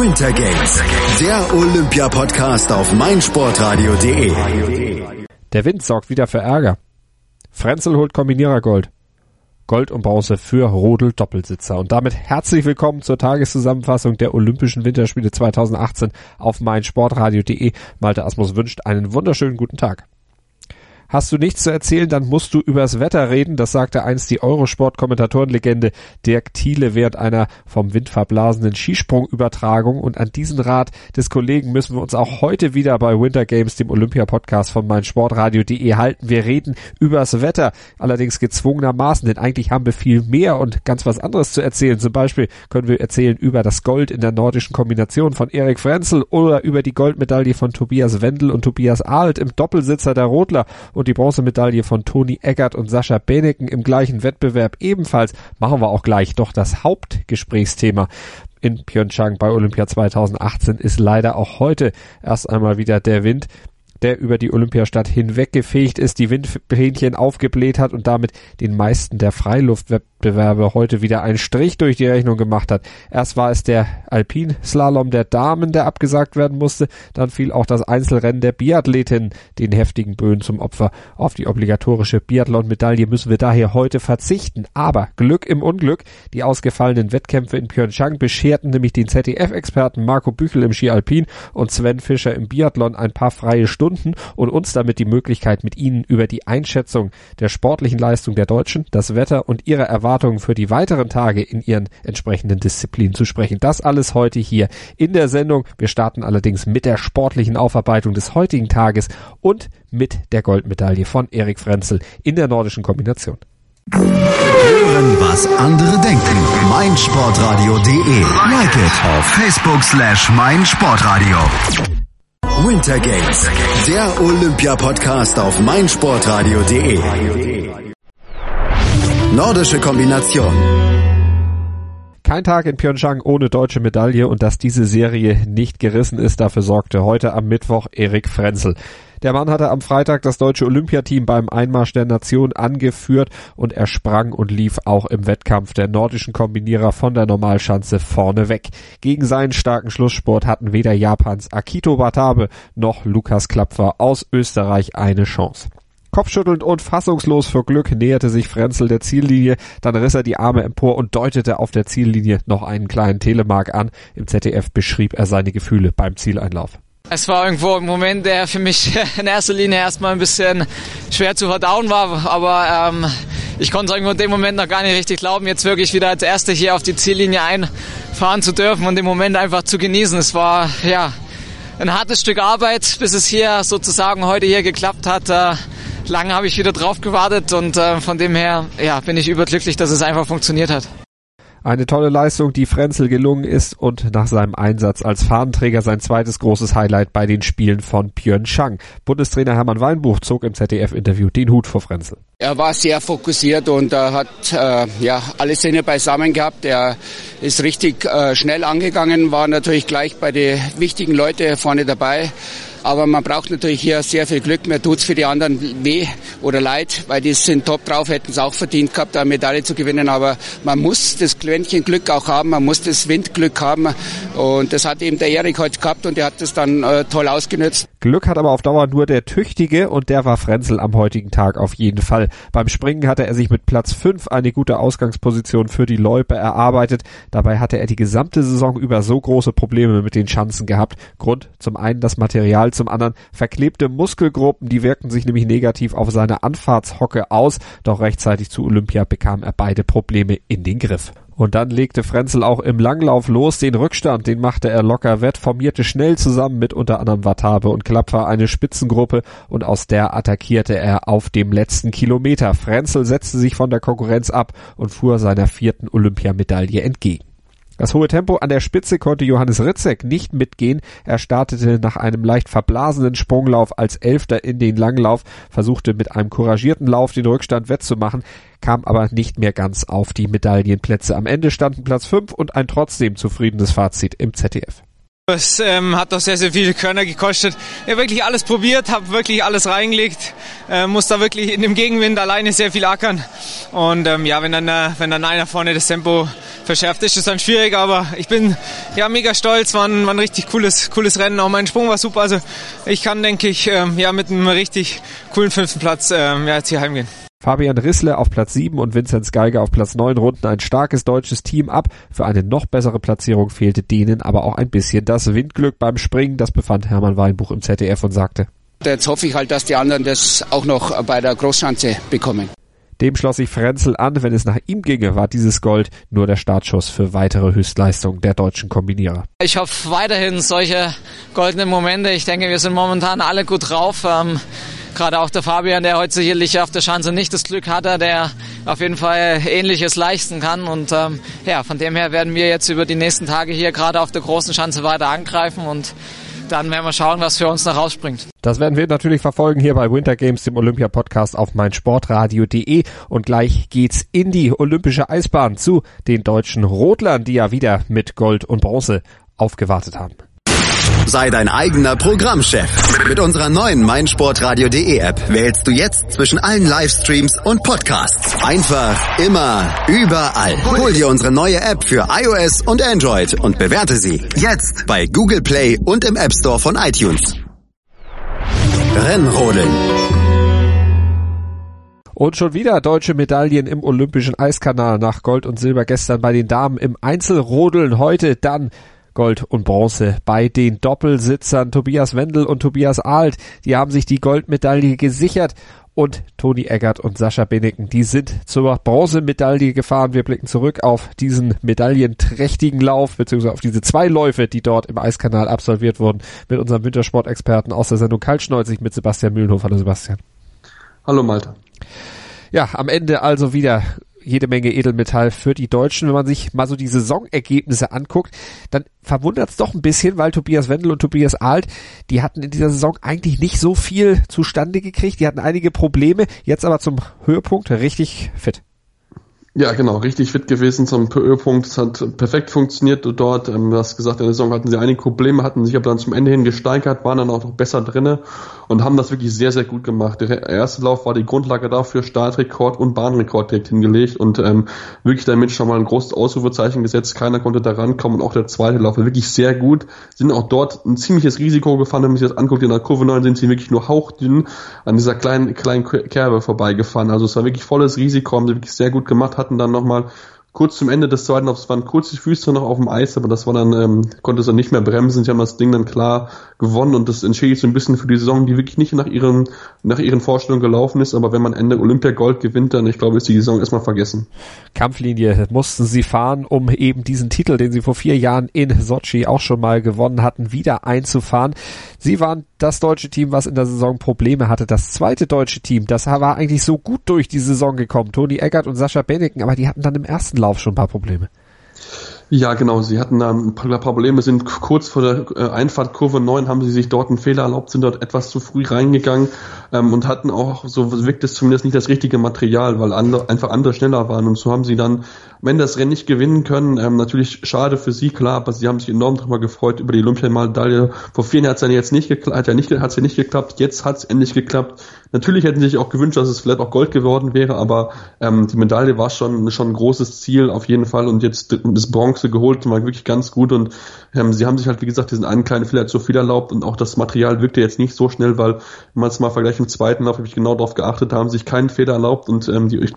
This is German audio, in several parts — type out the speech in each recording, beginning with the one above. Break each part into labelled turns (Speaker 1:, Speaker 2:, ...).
Speaker 1: Winter Games, der Olympia-Podcast auf meinsportradio.de.
Speaker 2: Der Wind sorgt wieder für Ärger. Frenzel holt Kombinierergold. Gold und Bronze für Rodel Doppelsitzer. Und damit herzlich willkommen zur Tageszusammenfassung der Olympischen Winterspiele 2018 auf meinsportradio.de. Malte Asmus wünscht einen wunderschönen guten Tag. Hast du nichts zu erzählen, dann musst du übers Wetter reden. Das sagte einst die Eurosport-Kommentatorenlegende Dirk Thiele während einer vom Wind verblasenen Skisprungübertragung. Und an diesen Rat des Kollegen müssen wir uns auch heute wieder bei Winter Games, dem Olympia-Podcast von meinsportradio.de halten. Wir reden übers Wetter, allerdings gezwungenermaßen, denn eigentlich haben wir viel mehr und ganz was anderes zu erzählen. Zum Beispiel können wir erzählen über das Gold in der nordischen Kombination von Erik Frenzel oder über die Goldmedaille von Tobias Wendel und Tobias Ahlt im Doppelsitzer der Rodler und die Bronzemedaille von Toni Eggert und Sascha Beneken im gleichen Wettbewerb ebenfalls machen wir auch gleich. Doch das Hauptgesprächsthäma in Pyeongchang bei Olympia 2018 ist leider auch heute erst einmal wieder der Wind der über die Olympiastadt hinweggefegt ist, die Windfähnchen aufgebläht hat und damit den meisten der Freiluftwettbewerbe heute wieder einen Strich durch die Rechnung gemacht hat. Erst war es der Alpinslalom der Damen, der abgesagt werden musste, dann fiel auch das Einzelrennen der Biathletin den heftigen Böen zum Opfer. Auf die obligatorische Biathlon-Medaille müssen wir daher heute verzichten. Aber Glück im Unglück, die ausgefallenen Wettkämpfe in Pyeongchang bescherten nämlich den ZDF-Experten Marco Büchel im Ski Alpin und Sven Fischer im Biathlon ein paar freie Stunden Stunden und uns damit die Möglichkeit, mit Ihnen über die Einschätzung der sportlichen Leistung der Deutschen, das Wetter und ihre Erwartungen für die weiteren Tage in ihren entsprechenden Disziplinen zu sprechen. Das alles heute hier in der Sendung. Wir starten allerdings mit der sportlichen Aufarbeitung des heutigen Tages und mit der Goldmedaille von Erik Frenzel in der nordischen Kombination.
Speaker 1: Hören, was andere denken. meinsportradio.de. Like it auf Facebook slash meinsportradio. Winter Games, der Olympia-Podcast auf meinsportradio.de. Nordische Kombination.
Speaker 2: Kein Tag in Pyeongchang ohne deutsche Medaille und dass diese Serie nicht gerissen ist, dafür sorgte heute am Mittwoch Erik Frenzel. Der Mann hatte am Freitag das deutsche Olympiateam beim Einmarsch der Nation angeführt und er sprang und lief auch im Wettkampf der nordischen Kombinierer von der Normalschanze vorne weg. Gegen seinen starken Schlusssport hatten weder Japans Akito Watabe noch Lukas Klapfer aus Österreich eine Chance. Kopfschüttelnd und fassungslos vor Glück näherte sich Frenzel der Ziellinie, dann riss er die Arme empor und deutete auf der Ziellinie noch einen kleinen Telemark an. Im ZDF beschrieb er seine Gefühle beim Zieleinlauf.
Speaker 3: Es war irgendwo ein Moment, der für mich in erster Linie erstmal ein bisschen schwer zu verdauen war, aber ähm, ich konnte irgendwo in dem Moment noch gar nicht richtig glauben, jetzt wirklich wieder als Erster hier auf die Ziellinie einfahren zu dürfen und den Moment einfach zu genießen. Es war ja ein hartes Stück Arbeit, bis es hier sozusagen heute hier geklappt hat. Äh, lange habe ich wieder drauf gewartet und äh, von dem her ja, bin ich überglücklich, dass es einfach funktioniert hat.
Speaker 2: Eine tolle Leistung, die Frenzel gelungen ist und nach seinem Einsatz als Fahnenträger sein zweites großes Highlight bei den Spielen von Pyeongchang. Bundestrainer Hermann Weinbuch zog im ZDF-Interview den Hut vor Frenzel.
Speaker 4: Er war sehr fokussiert und äh, hat äh, ja alle Sinne beisammen gehabt. Er ist richtig äh, schnell angegangen, war natürlich gleich bei den wichtigen Leuten vorne dabei. Aber man braucht natürlich hier sehr viel Glück. Mir tut's für die anderen weh oder leid, weil die sind top drauf, hätten es auch verdient gehabt, eine Medaille zu gewinnen. Aber man muss das Quäntchen Glück auch haben, man muss das Windglück haben. Und das hat eben der Erik heute gehabt und der hat das dann äh, toll ausgenutzt.
Speaker 2: Glück hat aber auf Dauer nur der Tüchtige und der war Frenzel am heutigen Tag auf jeden Fall. Beim Springen hatte er sich mit Platz 5 eine gute Ausgangsposition für die Loipe erarbeitet. Dabei hatte er die gesamte Saison über so große Probleme mit den Schanzen gehabt. Grund zum einen das Material zum anderen verklebte Muskelgruppen, die wirkten sich nämlich negativ auf seine Anfahrtshocke aus, doch rechtzeitig zu Olympia bekam er beide Probleme in den Griff. Und dann legte Frenzel auch im Langlauf los. Den Rückstand, den machte er locker wett, formierte schnell zusammen mit unter anderem Watabe und Klapfer eine Spitzengruppe und aus der attackierte er auf dem letzten Kilometer. Frenzel setzte sich von der Konkurrenz ab und fuhr seiner vierten Olympiamedaille entgegen. Das hohe Tempo an der Spitze konnte Johannes Ritzek nicht mitgehen. Er startete nach einem leicht verblasenen Sprunglauf als Elfter in den Langlauf, versuchte mit einem couragierten Lauf den Rückstand wettzumachen, kam aber nicht mehr ganz auf die Medaillenplätze. Am Ende standen Platz 5 und ein trotzdem zufriedenes Fazit im ZDF.
Speaker 5: Es ähm, hat doch sehr, sehr viele Körner gekostet. Habe wirklich alles probiert, habe wirklich alles reingelegt, äh, muss da wirklich in dem Gegenwind alleine sehr viel ackern. Und ähm, ja, wenn dann, äh, wenn dann einer vorne das Tempo verschärft, ist es dann schwierig. Aber ich bin ja mega stolz, war ein, war ein richtig cooles, cooles Rennen. Auch mein Sprung war super. Also ich kann, denke ich, ähm, ja mit einem richtig coolen fünften Platz ähm, ja, jetzt hier heimgehen.
Speaker 2: Fabian Rissle auf Platz 7 und Vinzenz Geiger auf Platz 9 runden ein starkes deutsches Team ab. Für eine noch bessere Platzierung fehlte denen aber auch ein bisschen das Windglück beim Springen. Das befand Hermann Weinbuch im ZDF und sagte.
Speaker 4: Jetzt hoffe ich halt, dass die anderen das auch noch bei der Großschanze bekommen.
Speaker 2: Dem schloss sich Frenzel an. Wenn es nach ihm ginge, war dieses Gold nur der Startschuss für weitere Höchstleistungen der deutschen Kombinierer.
Speaker 3: Ich hoffe weiterhin solche goldenen Momente. Ich denke, wir sind momentan alle gut drauf. Ähm Gerade auch der Fabian, der heute sicherlich auf der Schanze nicht das Glück hatte, der auf jeden Fall Ähnliches leisten kann. Und ähm, ja, von dem her werden wir jetzt über die nächsten Tage hier gerade auf der großen Schanze weiter angreifen und dann werden wir schauen, was für uns noch rausspringt.
Speaker 2: Das werden wir natürlich verfolgen hier bei Winter Games, dem Olympia-Podcast auf meinsportradio.de. Und gleich geht's in die olympische Eisbahn zu den deutschen Rodlern, die ja wieder mit Gold und Bronze aufgewartet haben.
Speaker 1: Sei dein eigener Programmchef. Mit unserer neuen meinsportradio.de App wählst du jetzt zwischen allen Livestreams und Podcasts. Einfach, immer, überall. Hol dir unsere neue App für iOS und Android und bewerte sie jetzt bei Google Play und im App Store von iTunes. Rennrodeln.
Speaker 2: Und schon wieder deutsche Medaillen im Olympischen Eiskanal nach Gold und Silber gestern bei den Damen im Einzelrodeln. Heute dann Gold und Bronze bei den Doppelsitzern Tobias Wendel und Tobias Alt. Die haben sich die Goldmedaille gesichert und Toni Eggert und Sascha Beneken, die sind zur Bronzemedaille gefahren. Wir blicken zurück auf diesen medaillenträchtigen Lauf, beziehungsweise auf diese zwei Läufe, die dort im Eiskanal absolviert wurden, mit unserem Wintersportexperten aus der Sendung Kaltschneuzig mit Sebastian Mühlenhof. Hallo Sebastian.
Speaker 6: Hallo Malte.
Speaker 2: Ja, am Ende also wieder jede Menge Edelmetall für die Deutschen. Wenn man sich mal so die Saisonergebnisse anguckt, dann verwundert es doch ein bisschen, weil Tobias Wendel und Tobias Alt, die hatten in dieser Saison eigentlich nicht so viel zustande gekriegt. Die hatten einige Probleme, jetzt aber zum Höhepunkt richtig fit.
Speaker 6: Ja, genau, richtig fit gewesen zum Höhepunkt. Es hat perfekt funktioniert dort. Ähm, du hast gesagt, in der Saison hatten sie einige Probleme, hatten sich aber dann zum Ende hin gesteigert, waren dann auch noch besser drinne und haben das wirklich sehr, sehr gut gemacht. Der erste Lauf war die Grundlage dafür, Startrekord und Bahnrekord direkt hingelegt und ähm, wirklich damit schon mal ein großes Ausrufezeichen gesetzt. Keiner konnte da rankommen und auch der zweite Lauf war wirklich sehr gut. Sind auch dort ein ziemliches Risiko gefahren, wenn man sich das anguckt. In der Kurve 9 sind sie wirklich nur hauchdünn an dieser kleinen, kleinen Kerbe vorbeigefahren. Also es war wirklich volles Risiko, haben sie wirklich sehr gut gemacht hatten dann nochmal kurz zum Ende des zweiten Laufs waren kurz die Füße noch auf dem Eis, aber das war dann, ähm, konnte sie nicht mehr bremsen. Sie haben das Ding dann klar gewonnen und das entschädigt so ein bisschen für die Saison, die wirklich nicht nach ihren, nach ihren Vorstellungen gelaufen ist. Aber wenn man Ende Olympia Gold gewinnt, dann, ich glaube, ist die Saison erstmal vergessen.
Speaker 2: Kampflinie mussten sie fahren, um eben diesen Titel, den sie vor vier Jahren in Sochi auch schon mal gewonnen hatten, wieder einzufahren. Sie waren das deutsche Team, was in der Saison Probleme hatte. Das zweite deutsche Team, das war eigentlich so gut durch die Saison gekommen. Toni Eggert und Sascha Beneken, aber die hatten dann im ersten Lauf schon ein paar Probleme.
Speaker 6: Ja, genau. Sie hatten da ein paar Probleme, sind kurz vor der äh, Einfahrt Kurve 9, haben sie sich dort einen Fehler erlaubt, sind dort etwas zu früh reingegangen ähm, und hatten auch, so wirkt es zumindest nicht das richtige Material, weil andere, einfach andere schneller waren. Und so haben sie dann Ende das Rennen nicht gewinnen können. Ähm, natürlich schade für sie, klar, aber sie haben sich enorm darüber gefreut über die Olympiamedaille. Vor vier Jahren hat es ja jetzt nicht geklappt, hat ja nicht, ja nicht geklappt, jetzt hat es endlich geklappt. Natürlich hätten sie sich auch gewünscht, dass es vielleicht auch Gold geworden wäre, aber ähm, die Medaille war schon, schon ein großes Ziel auf jeden Fall und jetzt das Bronze geholt, war wirklich ganz gut und ähm, sie haben sich halt, wie gesagt, diesen einen kleinen Fehler zu viel erlaubt und auch das Material wirkte jetzt nicht so schnell, weil, wenn man es mal vergleicht im zweiten Lauf, habe ich genau darauf geachtet, haben sich keinen Fehler erlaubt und ähm, die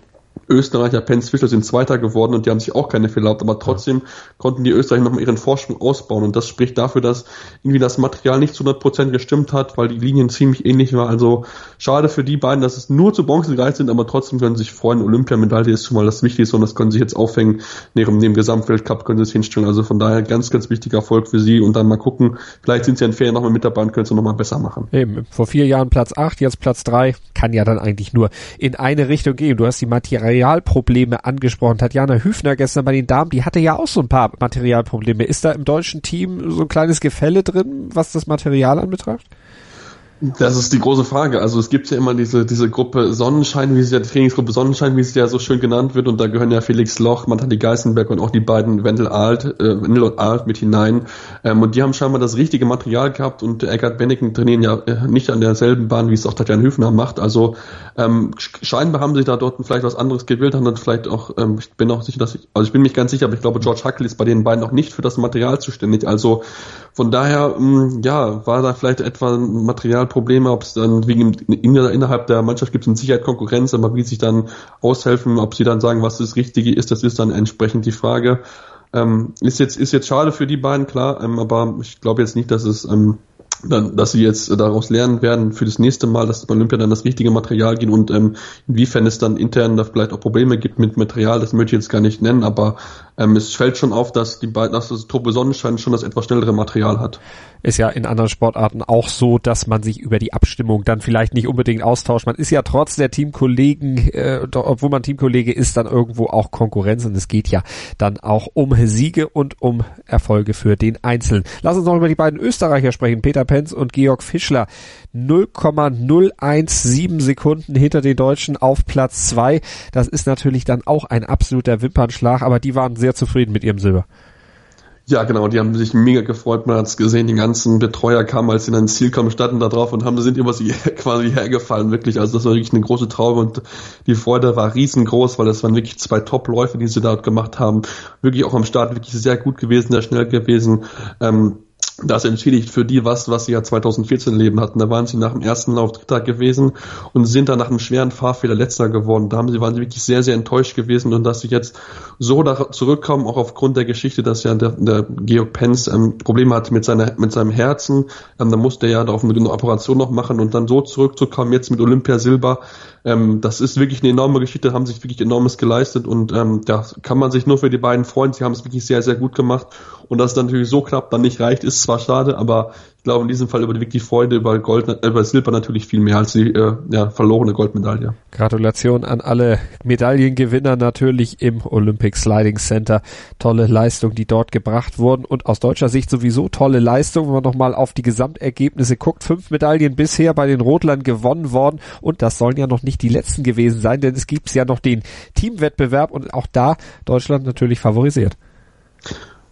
Speaker 6: Österreicher Pence Fischer sind Zweiter geworden und die haben sich auch keine Fehler erlaubt, aber trotzdem ja. konnten die Österreicher nochmal ihren Vorsprung ausbauen und das spricht dafür, dass irgendwie das Material nicht zu 100% gestimmt hat, weil die Linien ziemlich ähnlich waren. Also schade für die beiden, dass es nur zu Bronze gereicht sind, aber trotzdem können sie sich freuen. Olympiamedaille ist schon mal das Wichtigste und das können sie jetzt aufhängen. Neben dem Gesamtweltcup können sie es hinstellen. Also von daher ganz, ganz wichtiger Erfolg für sie und dann mal gucken, vielleicht sind sie in Ferien nochmal mit dabei und können es nochmal besser machen.
Speaker 2: Eben, vor vier Jahren Platz 8, jetzt Platz 3, kann ja dann eigentlich nur in eine Richtung gehen. Du hast die Materialprobleme Probleme angesprochen. Tatjana Hüfner gestern bei den Damen, die hatte ja auch so ein paar Materialprobleme. Ist da im deutschen Team so ein kleines Gefälle drin, was das Material anbetrifft?
Speaker 6: Das ist die große Frage. Also es gibt ja immer diese, diese Gruppe Sonnenschein, wie sie ja, die Trainingsgruppe Sonnenschein, wie sie ja so schön genannt wird, und da gehören ja Felix Loch, Mantali Geisenberg und auch die beiden Wendel Alt, äh, Wendel und Alt mit hinein. Ähm, und die haben scheinbar das richtige Material gehabt und Eckart Benneken trainieren ja äh, nicht an derselben Bahn, wie es auch Tatjan Hüfner macht. Also ähm, scheinbar haben sie da dort vielleicht was anderes gewählt, haben dann vielleicht auch, ähm, ich bin auch sicher, dass ich, also ich bin mich ganz sicher, aber ich glaube, George Huckel ist bei den beiden auch nicht für das Material zuständig. Also von daher, mh, mm, ja, war da vielleicht etwa Materialprobleme, ob es dann wegen innerhalb der Mannschaft gibt es mit Sicherheit Konkurrenz, aber wie sich dann aushelfen, ob sie dann sagen, was das Richtige ist, das ist dann entsprechend die Frage. Ähm, ist jetzt ist jetzt schade für die beiden, klar, ähm, aber ich glaube jetzt nicht, dass es ähm, dann, dass sie jetzt daraus lernen werden für das nächste Mal, dass bei Olympia dann das richtige Material gehen und ähm, inwiefern es dann intern da vielleicht auch Probleme gibt mit Material, das möchte ich jetzt gar nicht nennen, aber ähm, es fällt schon auf, dass die beiden, dass das Tobe Sonnenschein schon das etwas schnellere Material hat.
Speaker 2: Ist ja in anderen Sportarten auch so, dass man sich über die Abstimmung dann vielleicht nicht unbedingt austauscht. Man ist ja trotz der Teamkollegen, äh, obwohl man Teamkollege ist, dann irgendwo auch Konkurrenz und es geht ja dann auch um Siege und um Erfolge für den Einzelnen. Lass uns noch über die beiden Österreicher sprechen, Peter Penz und Georg Fischler. 0,017 Sekunden hinter den Deutschen auf Platz zwei. Das ist natürlich dann auch ein absoluter Wimpernschlag, aber die waren sehr zufrieden mit ihrem Silber.
Speaker 6: Ja, genau, die haben sich mega gefreut. Man hat's gesehen, die ganzen Betreuer kamen, als sie dann ins Ziel kamen, standen da drauf und haben, sind über sie quasi hergefallen, wirklich. Also das war wirklich eine große Traube und die Freude war riesengroß, weil das waren wirklich zwei Top-Läufe, die sie dort gemacht haben. Wirklich auch am Start wirklich sehr gut gewesen, sehr schnell gewesen. Ähm, das entschädigt für die was, was sie ja 2014 Leben hatten. Da waren sie nach dem ersten Lauf Dritter gewesen und sind dann nach einem schweren Fahrfehler Letzter geworden. Da haben sie, waren sie wirklich sehr, sehr enttäuscht gewesen und dass sie jetzt so da zurückkommen, auch aufgrund der Geschichte, dass ja der, der Georg Pence ähm, Probleme hatte mit seiner, mit seinem Herzen. Ähm, da musste er ja da auf eine Operation noch machen und dann so zurückzukommen, jetzt mit Olympia Silber, ähm, das ist wirklich eine enorme Geschichte, haben sich wirklich enormes geleistet und ähm, da kann man sich nur für die beiden freuen. Sie haben es wirklich sehr, sehr gut gemacht und dass es natürlich so knapp dann nicht reicht, ist zwar schade, aber ich glaube in diesem Fall überwiegt die Freude über Gold, äh, über Silber natürlich viel mehr als die äh, ja, verlorene Goldmedaille.
Speaker 2: Gratulation an alle Medaillengewinner natürlich im Olympic Sliding Center. Tolle Leistung, die dort gebracht wurden und aus deutscher Sicht sowieso tolle Leistung, wenn man nochmal auf die Gesamtergebnisse guckt. Fünf Medaillen bisher bei den Rotlern gewonnen worden und das sollen ja noch nicht die letzten gewesen sein, denn es gibt ja noch den Teamwettbewerb und auch da Deutschland natürlich favorisiert.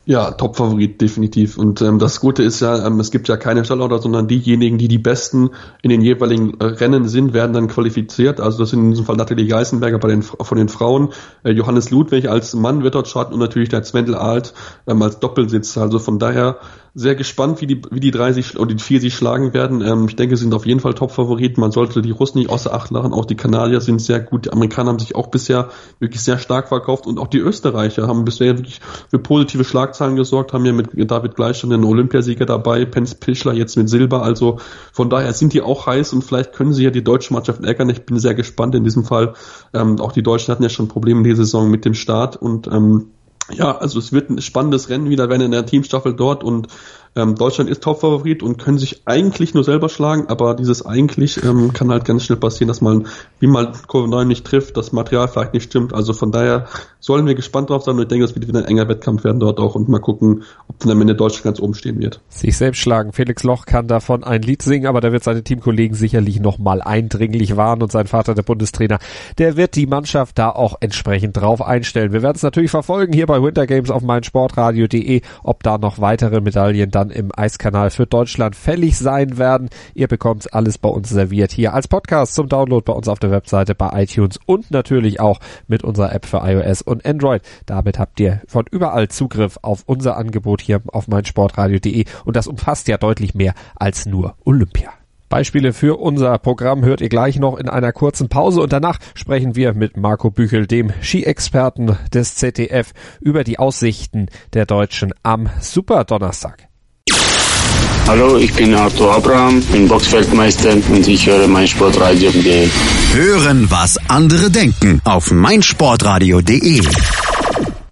Speaker 6: Ja, Top-Favorit, definitiv. Und ähm, das Gute ist ja, ähm, es gibt ja keine Stallorder, sondern diejenigen, die die Besten in den jeweiligen äh, Rennen sind, werden dann qualifiziert. Also das sind in diesem Fall Nathalie Geisenberger bei den, von den Frauen, äh, Johannes Ludwig als Mann wird dort starten und natürlich der Zwendel Alt ähm, als Doppelsitzer. Also von daher sehr gespannt, wie die, wie die drei sich oder die vier sich schlagen werden. Ähm, ich denke, sie sind auf jeden Fall Top-Favoriten. Man sollte die Russen nicht außer Acht lachen. Auch die Kanadier sind sehr gut. Die Amerikaner haben sich auch bisher wirklich sehr stark verkauft und auch die Österreicher haben bisher wirklich für positive Schlagzeilen gesorgt, haben ja mit David Gleich schon den Olympiasieger dabei, Pence Pischler jetzt mit Silber. Also von daher sind die auch heiß und vielleicht können sie ja die deutsche Mannschaft ärgern. Ich bin sehr gespannt in diesem Fall. Ähm, auch die Deutschen hatten ja schon Probleme in dieser Saison mit dem Start und ähm, ja, also es wird ein spannendes Rennen wieder werden in der Teamstaffel dort und ähm, Deutschland ist Topfavorit und können sich eigentlich nur selber schlagen, aber dieses eigentlich ähm, kann halt ganz schnell passieren, dass man, wie mal Kurve 9 nicht trifft, das Material vielleicht nicht stimmt. Also von daher sollen wir gespannt drauf sein und ich denke, es wird wieder ein enger Wettkampf werden dort auch und mal gucken, ob dann am Ende Deutschland ganz oben stehen wird.
Speaker 2: Sich selbst schlagen. Felix Loch kann davon ein Lied singen, aber da wird seine Teamkollegen sicherlich nochmal eindringlich warnen und sein Vater, der Bundestrainer, der wird die Mannschaft da auch entsprechend drauf einstellen. Wir werden es natürlich verfolgen hier bei Winter Games auf meinsportradio.de, ob da noch weitere Medaillen dann dann im Eiskanal für Deutschland fällig sein werden. Ihr bekommt alles bei uns serviert hier als Podcast zum Download bei uns auf der Webseite, bei iTunes und natürlich auch mit unserer App für iOS und Android. Damit habt ihr von überall Zugriff auf unser Angebot hier auf meinsportradio.de und das umfasst ja deutlich mehr als nur Olympia. Beispiele für unser Programm hört ihr gleich noch in einer kurzen Pause und danach sprechen wir mit Marco Büchel, dem Ski-Experten des ZDF, über die Aussichten der Deutschen am Superdonnerstag.
Speaker 7: Hallo, ich bin Arthur Abraham, bin Boxfeldmeister und ich höre meinsportradio.de.
Speaker 1: Hören, was andere denken auf meinsportradio.de.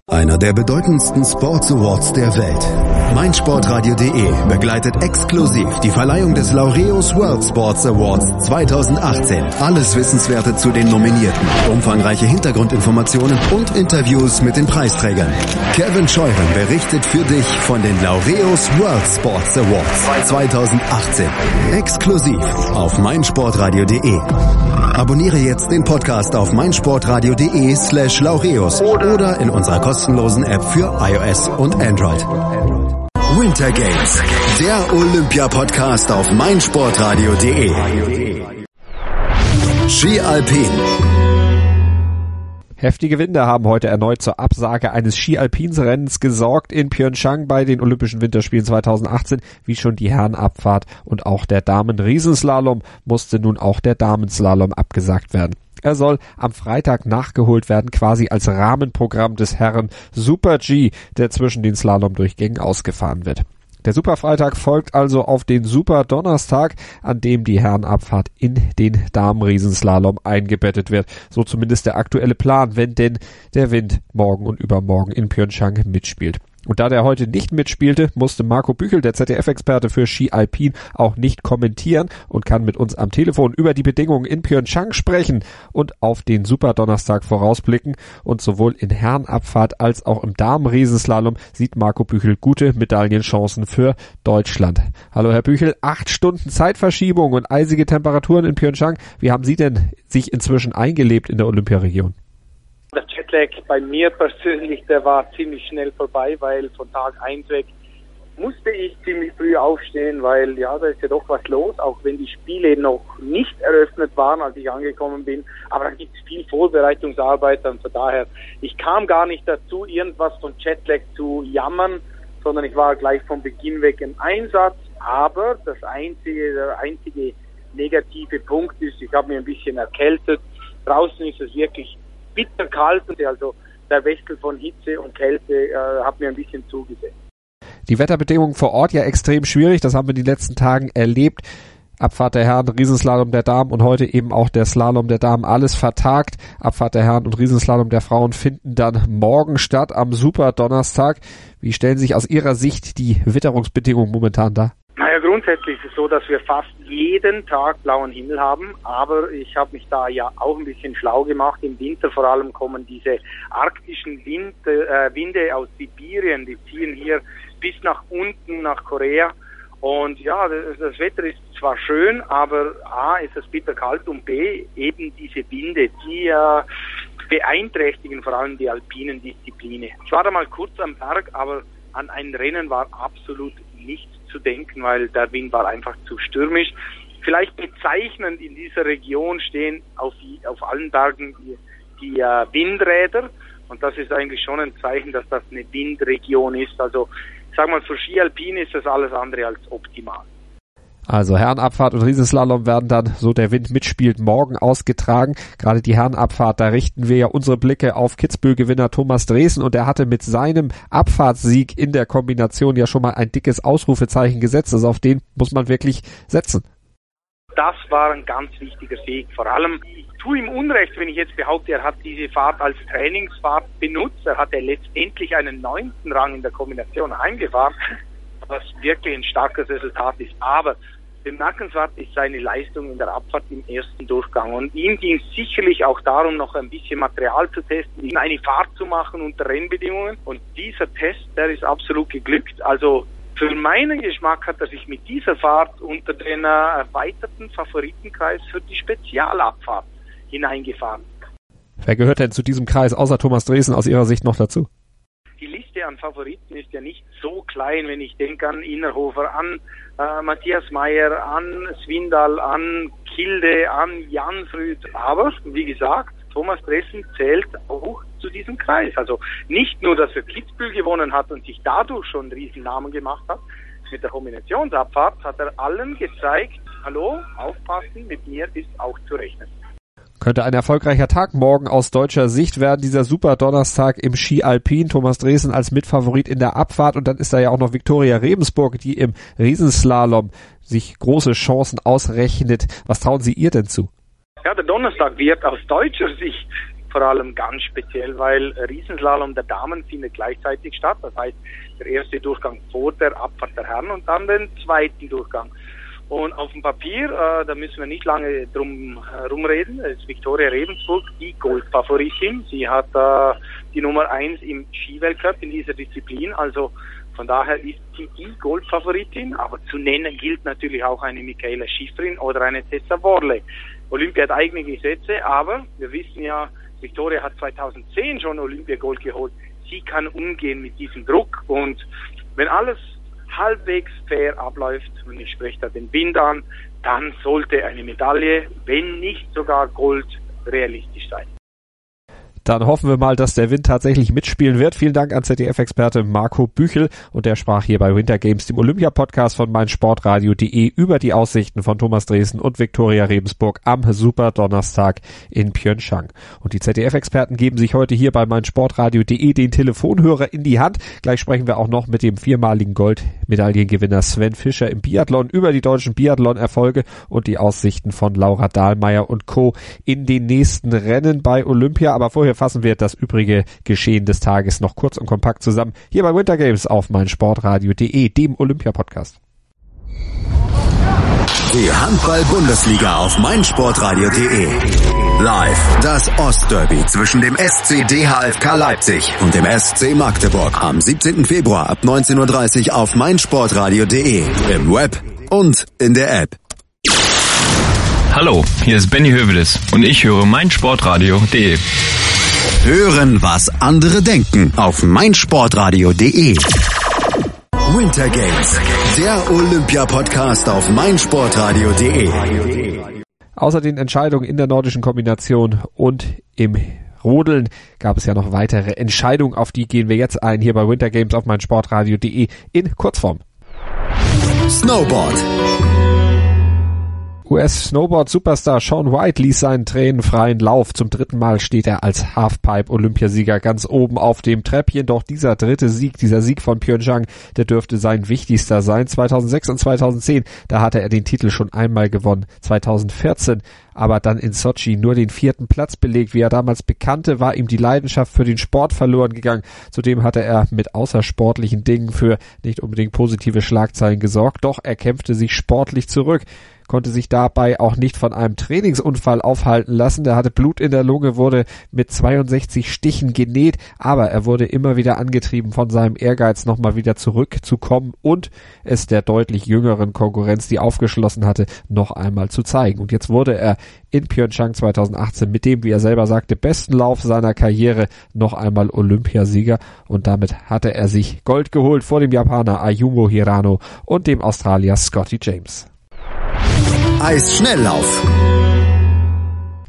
Speaker 1: Einer der bedeutendsten Sports Awards der Welt meinsportradio.de begleitet exklusiv die Verleihung des Laureus World Sports Awards 2018. Alles Wissenswerte zu den Nominierten, umfangreiche Hintergrundinformationen und Interviews mit den Preisträgern. Kevin Scheuren berichtet für dich von den Laureus World Sports Awards 2018. Exklusiv auf meinsportradio.de. Abonniere jetzt den Podcast auf meinsportradio.de slash laureus oder in unserer kostenlosen App für iOS und Android. Winter Games, der Olympia-Podcast auf meinsportradio.de. Ski Alpin.
Speaker 2: Heftige Winde haben heute erneut zur Absage eines Ski-Alpins-Rennens gesorgt in Pyeongchang bei den Olympischen Winterspielen 2018, wie schon die Herrenabfahrt und auch der Damen-Riesenslalom musste nun auch der Damenslalom abgesagt werden. Er soll am Freitag nachgeholt werden, quasi als Rahmenprogramm des Herren Super G, der zwischen den Slalomdurchgängen ausgefahren wird. Der Superfreitag folgt also auf den Super Donnerstag, an dem die Herrenabfahrt in den Damenriesenslalom eingebettet wird. So zumindest der aktuelle Plan, wenn denn der Wind morgen und übermorgen in Pyeongchang mitspielt. Und da der heute nicht mitspielte, musste Marco Büchel, der ZDF-Experte für Ski Alpin, auch nicht kommentieren und kann mit uns am Telefon über die Bedingungen in Pyeongchang sprechen und auf den Superdonnerstag vorausblicken. Und sowohl in Herrenabfahrt als auch im Damenriesenslalom sieht Marco Büchel gute Medaillenchancen für Deutschland. Hallo Herr Büchel, acht Stunden Zeitverschiebung und eisige Temperaturen in Pyeongchang. Wie haben Sie denn sich inzwischen eingelebt in der Olympiaregion?
Speaker 8: Der Jetlag bei mir persönlich, der war ziemlich schnell vorbei, weil von Tag 1 weg musste ich ziemlich früh aufstehen, weil ja, da ist ja doch was los, auch wenn die Spiele noch nicht eröffnet waren, als ich angekommen bin. Aber da gibt es viel Vorbereitungsarbeit und von daher, ich kam gar nicht dazu, irgendwas von Jetlag zu jammern, sondern ich war gleich von Beginn weg im Einsatz. Aber das einzige, der einzige negative Punkt ist, ich habe mir ein bisschen erkältet. Draußen ist es wirklich bitterkalt, also der Wechsel von Hitze und Kälte äh, hat mir ein bisschen zugesehen.
Speaker 2: Die Wetterbedingungen vor Ort ja extrem schwierig, das haben wir den letzten Tagen erlebt. Abfahrt der Herren, Riesenslalom der Damen und heute eben auch der Slalom der Damen, alles vertagt. Abfahrt der Herren und Riesenslalom der Frauen finden dann morgen statt am Super Donnerstag. Wie stellen sich aus Ihrer Sicht die Witterungsbedingungen momentan dar?
Speaker 8: Naja, grundsätzlich ist es so, dass wir fast jeden Tag blauen Himmel haben, aber ich habe mich da ja auch ein bisschen schlau gemacht. Im Winter vor allem kommen diese arktischen Wind, äh, Winde aus Sibirien, die ziehen hier bis nach unten nach Korea. Und ja, das, das Wetter ist zwar schön, aber A ist es bitter kalt und B eben diese Winde, die äh, beeinträchtigen vor allem die alpinen Disziplinen. Ich war da mal kurz am Berg, aber an ein Rennen war absolut nichts zu denken, weil der Wind war einfach zu stürmisch. Vielleicht bezeichnend in dieser Region stehen auf, auf allen Bergen die, die äh, Windräder und das ist eigentlich schon ein Zeichen, dass das eine Windregion ist. Also sag mal, für Ski Alpin ist das alles andere als optimal.
Speaker 2: Also Herrenabfahrt und Riesenslalom werden dann, so der Wind mitspielt, morgen ausgetragen. Gerade die Herrenabfahrt, da richten wir ja unsere Blicke auf Kitzbühel-Gewinner Thomas Dresen und er hatte mit seinem Abfahrtssieg in der Kombination ja schon mal ein dickes Ausrufezeichen gesetzt. Also auf den muss man wirklich setzen.
Speaker 8: Das war ein ganz wichtiger Sieg. Vor allem, ich tue ihm Unrecht, wenn ich jetzt behaupte, er hat diese Fahrt als Trainingsfahrt benutzt. Er hat ja letztendlich einen neunten Rang in der Kombination eingefahren was wirklich ein starkes Resultat ist. Aber bemerkenswert ist seine Leistung in der Abfahrt im ersten Durchgang. Und ihm ging es sicherlich auch darum, noch ein bisschen Material zu testen, eine Fahrt zu machen unter Rennbedingungen. Und dieser Test, der ist absolut geglückt. Also für meinen Geschmack hat er sich mit dieser Fahrt unter den erweiterten Favoritenkreis für die Spezialabfahrt hineingefahren.
Speaker 2: Wer gehört denn zu diesem Kreis außer Thomas Dresen aus Ihrer Sicht noch dazu?
Speaker 8: Die Liste an Favoriten ist ja nicht so klein, wenn ich denke an Innerhofer, an äh, Matthias Meyer, an Swindal, an Kilde, an Jansrud. Aber wie gesagt, Thomas Dressen zählt auch zu diesem Kreis. Also nicht nur, dass er Kitzbühel gewonnen hat und sich dadurch schon einen Riesennamen gemacht hat, mit der Kombinationsabfahrt hat er allen gezeigt, hallo, aufpassen, mit mir ist auch zu rechnen.
Speaker 2: Könnte ein erfolgreicher Tag morgen aus deutscher Sicht werden, dieser super Donnerstag im Ski Alpin. Thomas Dresen als Mitfavorit in der Abfahrt und dann ist da ja auch noch Viktoria Rebensburg, die im Riesenslalom sich große Chancen ausrechnet. Was trauen Sie ihr denn zu?
Speaker 8: Ja, der Donnerstag wird aus deutscher Sicht vor allem ganz speziell, weil Riesenslalom der Damen findet gleichzeitig statt. Das heißt, der erste Durchgang vor der Abfahrt der Herren und dann den zweiten Durchgang. Und auf dem Papier, äh, da müssen wir nicht lange drum äh, rumreden, ist Viktoria Rebensburg die Goldfavoritin. Sie hat äh, die Nummer eins im Skiweltcup in dieser Disziplin. Also von daher ist sie die Goldfavoritin. Aber zu nennen gilt natürlich auch eine Michaela Schifrin oder eine Tessa Worley. Olympia hat eigene Gesetze, aber wir wissen ja, Victoria hat 2010 schon Olympiagold geholt. Sie kann umgehen mit diesem Druck und wenn alles halbwegs fair abläuft, und ich spreche da den Wind an, dann sollte eine Medaille, wenn nicht sogar Gold, realistisch sein.
Speaker 2: Dann hoffen wir mal, dass der Wind tatsächlich mitspielen wird. Vielen Dank an ZDF-Experte Marco Büchel und der sprach hier bei Winter Games, dem Olympia-Podcast von meinsportradio.de über die Aussichten von Thomas Dresden und Viktoria Rebensburg am Super Donnerstag in Pyeongchang. Und die ZDF-Experten geben sich heute hier bei meinsportradio.de den Telefonhörer in die Hand. Gleich sprechen wir auch noch mit dem viermaligen Goldmedaillengewinner Sven Fischer im Biathlon über die deutschen Biathlon-Erfolge und die Aussichten von Laura Dahlmeier und Co. in den nächsten Rennen bei Olympia. Aber vorher fassen wir das übrige Geschehen des Tages noch kurz und kompakt zusammen hier bei Winter Games auf meinsportradio.de, dem Olympia-Podcast.
Speaker 1: Die Handball-Bundesliga auf meinsportradio.de. Live das Ostderby zwischen dem SC DHFK Leipzig und dem SC Magdeburg am 17. Februar ab 19.30 Uhr auf meinsportradio.de, im Web und in der App.
Speaker 9: Hallo, hier ist Benny Hövedes und ich höre meinsportradio.de.
Speaker 1: Hören, was andere denken auf meinsportradio.de. Winter Games, der Olympia-Podcast auf meinsportradio.de.
Speaker 2: Außer den Entscheidungen in der nordischen Kombination und im Rodeln gab es ja noch weitere Entscheidungen, auf die gehen wir jetzt ein hier bei Winter Games auf meinsportradio.de in Kurzform.
Speaker 1: Snowboard.
Speaker 2: US-Snowboard-Superstar Sean White ließ seinen tränenfreien Lauf. Zum dritten Mal steht er als Halfpipe-Olympiasieger ganz oben auf dem Treppchen. Doch dieser dritte Sieg, dieser Sieg von Pyeongchang, der dürfte sein wichtigster sein. 2006 und 2010, da hatte er den Titel schon einmal gewonnen. 2014 aber dann in Sochi nur den vierten Platz belegt. Wie er damals bekannte, war ihm die Leidenschaft für den Sport verloren gegangen. Zudem hatte er mit außersportlichen Dingen für nicht unbedingt positive Schlagzeilen gesorgt. Doch er kämpfte sich sportlich zurück konnte sich dabei auch nicht von einem Trainingsunfall aufhalten lassen. Der hatte Blut in der Lunge, wurde mit 62 Stichen genäht, aber er wurde immer wieder angetrieben von seinem Ehrgeiz, nochmal wieder zurückzukommen und es der deutlich jüngeren Konkurrenz, die aufgeschlossen hatte, noch einmal zu zeigen. Und jetzt wurde er in Pyeongchang 2018 mit dem, wie er selber sagte, besten Lauf seiner Karriere noch einmal Olympiasieger und damit hatte er sich Gold geholt vor dem Japaner Ayumu Hirano und dem Australier Scotty James.
Speaker 1: Eisschnelllauf.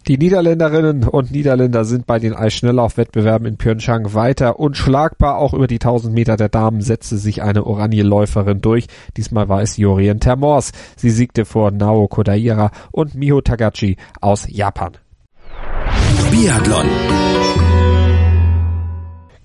Speaker 2: Die Niederländerinnen und Niederländer sind bei den Eisschnelllaufwettbewerben in Pyeongchang weiter unschlagbar. Auch über die 1000 Meter der Damen setzte sich eine Oranje-Läuferin durch. Diesmal war es Jorien Termors. Sie siegte vor Nao Kodaira und Miho Tagachi aus Japan.
Speaker 1: Biathlon.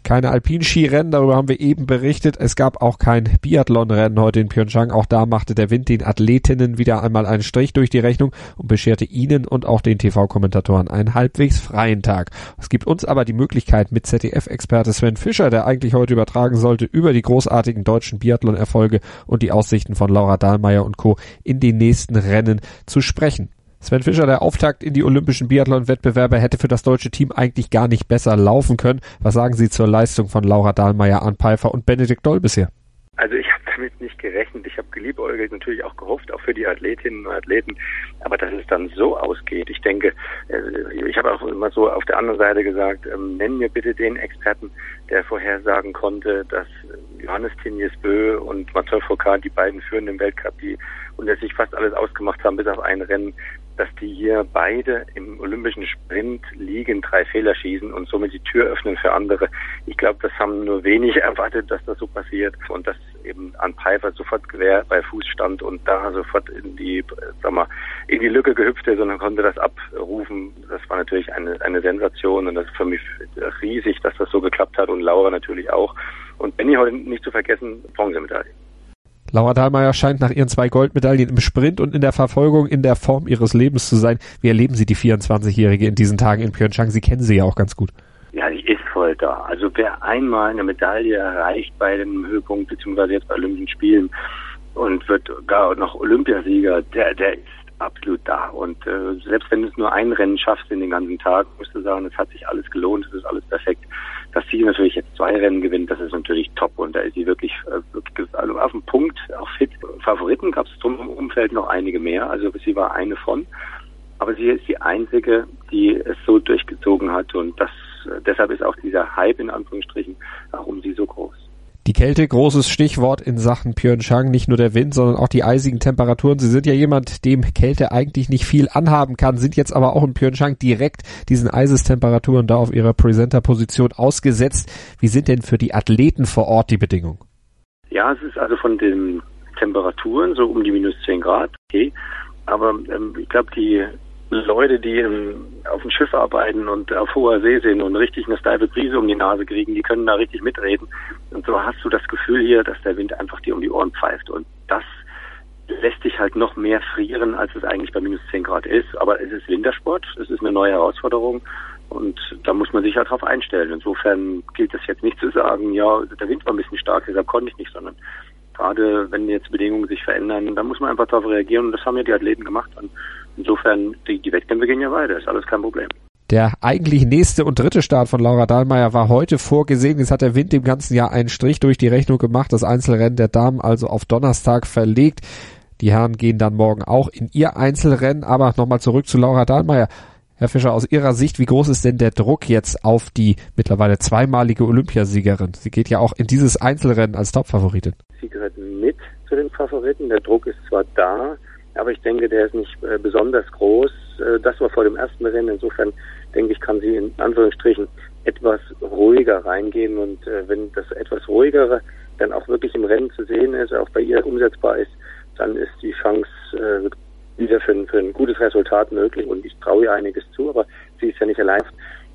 Speaker 2: Keine Alpinskirennen, darüber haben wir eben berichtet. Es gab auch kein Biathlonrennen heute in Pyeongchang. Auch da machte der Wind den Athletinnen wieder einmal einen Strich durch die Rechnung und bescherte ihnen und auch den TV-Kommentatoren einen halbwegs freien Tag. Es gibt uns aber die Möglichkeit, mit ZDF-Experte Sven Fischer, der eigentlich heute übertragen sollte, über die großartigen deutschen Biathlon-Erfolge und die Aussichten von Laura Dahlmeier und Co. in den nächsten Rennen zu sprechen. Sven Fischer, der Auftakt in die olympischen Biathlon-Wettbewerbe hätte für das deutsche Team eigentlich gar nicht besser laufen können. Was sagen Sie zur Leistung von Laura Dahlmeier, Arndt Pfeiffer und Benedikt Doll bisher?
Speaker 10: Also ich habe damit nicht gerechnet. Ich habe geliebäugelt, natürlich auch gehofft, auch für die Athletinnen und Athleten. Aber dass es dann so ausgeht, ich denke, äh, ich habe auch immer so auf der anderen Seite gesagt, ähm, nenn mir bitte den Experten, der vorhersagen konnte, dass Johannes Tinjes Bö und Mathieu Foucault, die beiden führenden Weltcup, die unter sich fast alles ausgemacht haben, bis auf ein Rennen, dass die hier beide im olympischen Sprint liegen, drei Fehler schießen und somit die Tür öffnen für andere. Ich glaube, das haben nur wenig erwartet, dass das so passiert und dass eben an Pfeiffer sofort Gewehr bei Fuß stand und da sofort in die, sag mal, in die Lücke gehüpft ist und dann konnte das abrufen. Das war natürlich eine, eine Sensation und das ist für mich riesig, dass das so geklappt hat und Laura natürlich auch. Und Benny heute nicht zu vergessen, Bronzemedaille.
Speaker 2: Laura Dahlmeier scheint nach ihren zwei Goldmedaillen im Sprint und in der Verfolgung in der Form ihres Lebens zu sein. Wie erleben Sie die 24-Jährige in diesen Tagen in Pyeongchang? Sie kennen sie ja auch ganz gut.
Speaker 10: Ja, die ist voll da. Also wer einmal eine Medaille erreicht bei dem Höhepunkt, beziehungsweise jetzt bei Olympischen Spielen und wird gar noch Olympiasieger, der, der ist absolut da. Und äh, selbst wenn du es nur ein Rennen schaffst in den ganzen Tag, musst du sagen, es hat sich alles gelohnt, es ist alles perfekt. Dass sie natürlich jetzt zwei Rennen gewinnt, das ist natürlich top. Und da ist sie wirklich, äh, wirklich also auf dem Punkt, auch fit. Favoriten gab es drum im Umfeld noch einige mehr. Also sie war eine von. Aber sie ist die einzige, die es so durchgezogen hat. Und das, äh, deshalb ist auch dieser Hype in Anführungsstrichen auch um sie so groß.
Speaker 2: Die Kälte, großes Stichwort in Sachen Pyeongchang, nicht nur der Wind, sondern auch die eisigen Temperaturen. Sie sind ja jemand, dem Kälte eigentlich nicht viel anhaben kann, sind jetzt aber auch in Pyeongchang direkt diesen Eisestemperaturen da auf ihrer Presenter-Position ausgesetzt. Wie sind denn für die Athleten vor Ort die Bedingungen?
Speaker 10: Ja, es ist also von den Temperaturen so um die minus 10 Grad, okay. Aber ähm, ich glaube, die Leute, die im, auf dem Schiff arbeiten und auf hoher See sind und richtig eine steife Brise um die Nase kriegen, die können da richtig mitreden. Und so hast du das Gefühl hier, dass der Wind einfach dir um die Ohren pfeift. Und das lässt dich halt noch mehr frieren, als es eigentlich bei minus 10 Grad ist. Aber es ist Wintersport, es ist eine neue Herausforderung. Und da muss man sich halt drauf einstellen. Insofern gilt es jetzt nicht zu sagen, ja, der Wind war ein bisschen stark, deshalb konnte ich nicht, sondern gerade wenn jetzt Bedingungen sich verändern, dann muss man einfach darauf reagieren. Und das haben ja die Athleten gemacht. Und insofern, die, die Wettkämpfe gehen ja weiter, ist alles kein Problem.
Speaker 2: Der eigentlich nächste und dritte Start von Laura Dahlmeier war heute vorgesehen. Jetzt hat der Wind dem ganzen Jahr einen Strich durch die Rechnung gemacht. Das Einzelrennen der Damen also auf Donnerstag verlegt. Die Herren gehen dann morgen auch in ihr Einzelrennen. Aber nochmal zurück zu Laura Dahlmeier. Herr Fischer, aus Ihrer Sicht, wie groß ist denn der Druck jetzt auf die mittlerweile zweimalige Olympiasiegerin? Sie geht ja auch in dieses Einzelrennen als Topfavoritin.
Speaker 10: Sie gehört mit zu den Favoriten. Der Druck ist zwar da, aber ich denke, der ist nicht äh, besonders groß. Äh, das war vor dem ersten Rennen. Insofern denke ich, kann sie in Anführungsstrichen etwas ruhiger reingehen. Und äh, wenn das etwas ruhigere dann auch wirklich im Rennen zu sehen ist, auch bei ihr umsetzbar ist, dann ist die Chance wieder für ein, für ein gutes Resultat möglich. Und ich traue ihr einiges zu, aber sie ist ja nicht allein.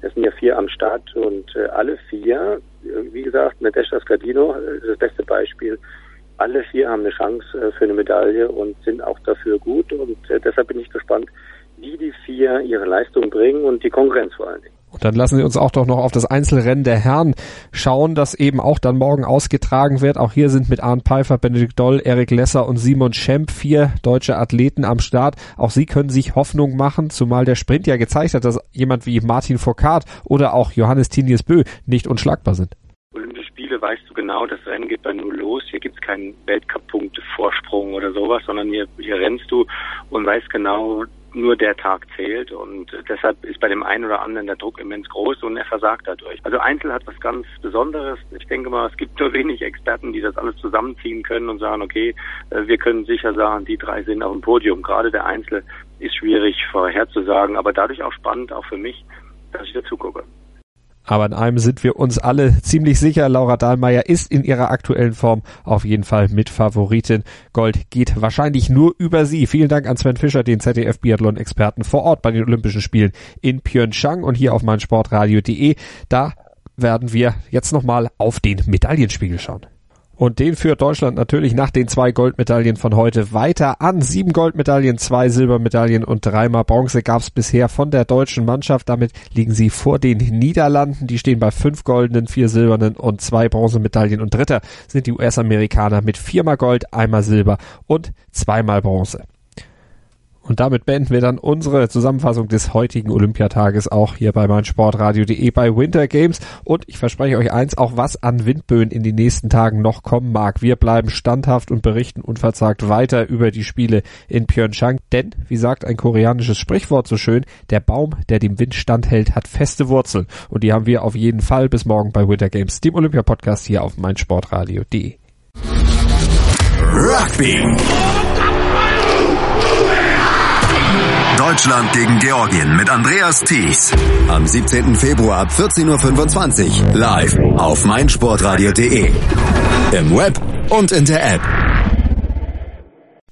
Speaker 10: Es sind ja vier am Start und äh, alle vier, wie gesagt, Nadeshda Skardino ist das beste Beispiel. Alle vier haben eine Chance äh, für eine Medaille und sind auch dafür gut. Und äh, deshalb bin ich gespannt, wie die vier ihre Leistung bringen und die Konkurrenz vor allen Dingen.
Speaker 2: Und dann lassen Sie uns auch doch noch auf das Einzelrennen der Herren schauen, das eben auch dann morgen ausgetragen wird. Auch hier sind mit Arndt Pfeiffer, Benedikt Doll, Erik Lesser und Simon Schemp vier deutsche Athleten am Start. Auch sie können sich Hoffnung machen, zumal der Sprint ja gezeigt hat, dass jemand wie Martin Foucault oder auch Johannes Tinius Bö nicht unschlagbar sind.
Speaker 10: Olympische Spiele weißt du genau, das Rennen geht dann nur los. Hier gibt es keinen Weltcup-Punkte-Vorsprung oder sowas, sondern hier, hier rennst du und weißt genau, nur der Tag zählt und deshalb ist bei dem einen oder anderen der Druck immens groß und er versagt dadurch. Also Einzel hat was ganz Besonderes. Ich denke mal, es gibt nur wenig Experten, die das alles zusammenziehen können und sagen, okay, äh, wir können sicher sagen, die drei sind auf dem Podium. Gerade der Einzel ist schwierig vorherzusagen, aber dadurch auch spannend, auch für mich, dass ich dazu gucke.
Speaker 2: Aber in einem sind wir uns alle ziemlich sicher. Laura Dahlmeier ist in ihrer aktuellen Form auf jeden Fall mit Favoritin. Gold geht wahrscheinlich nur über sie. Vielen Dank an Sven Fischer, den ZDF Biathlon Experten vor Ort bei den Olympischen Spielen in Pyeongchang und hier auf meinsportradio.de. Da werden wir jetzt nochmal auf den Medaillenspiegel schauen. Und den führt Deutschland natürlich nach den zwei Goldmedaillen von heute weiter an. Sieben Goldmedaillen, zwei Silbermedaillen und dreimal Bronze gab es bisher von der deutschen Mannschaft. Damit liegen sie vor den Niederlanden. Die stehen bei fünf goldenen, vier silbernen und zwei Bronzemedaillen. Und dritter sind die US-Amerikaner mit viermal Gold, einmal Silber und zweimal Bronze. Und damit beenden wir dann unsere Zusammenfassung des heutigen Olympiatages auch hier bei meinsportradio.de bei Winter Games. Und ich verspreche euch eins, auch was an Windböen in den nächsten Tagen noch kommen mag. Wir bleiben standhaft und berichten unverzagt weiter über die Spiele in Pyeongchang. Denn, wie sagt ein koreanisches Sprichwort so schön, der Baum, der dem Wind standhält, hat feste Wurzeln. Und die haben wir auf jeden Fall bis morgen bei Winter Games, dem Olympia-Podcast hier auf meinsportradio.de.
Speaker 1: Rugby. Deutschland gegen Georgien mit Andreas Thies. Am 17. Februar ab 14.25 Uhr live auf meinsportradio.de. Im Web und in der App.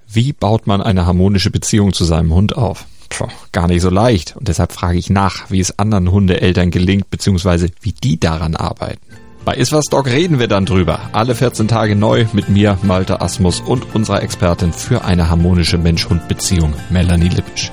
Speaker 2: Wie baut man eine harmonische Beziehung zu seinem Hund auf? Puh, gar nicht so leicht. Und deshalb frage ich nach, wie es anderen Hundeeltern gelingt, beziehungsweise wie die daran arbeiten.
Speaker 11: Bei Iswas Dog reden wir dann drüber. Alle 14 Tage neu mit mir, Malte Asmus und unserer Expertin für eine harmonische Mensch-Hund-Beziehung, Melanie Lippisch.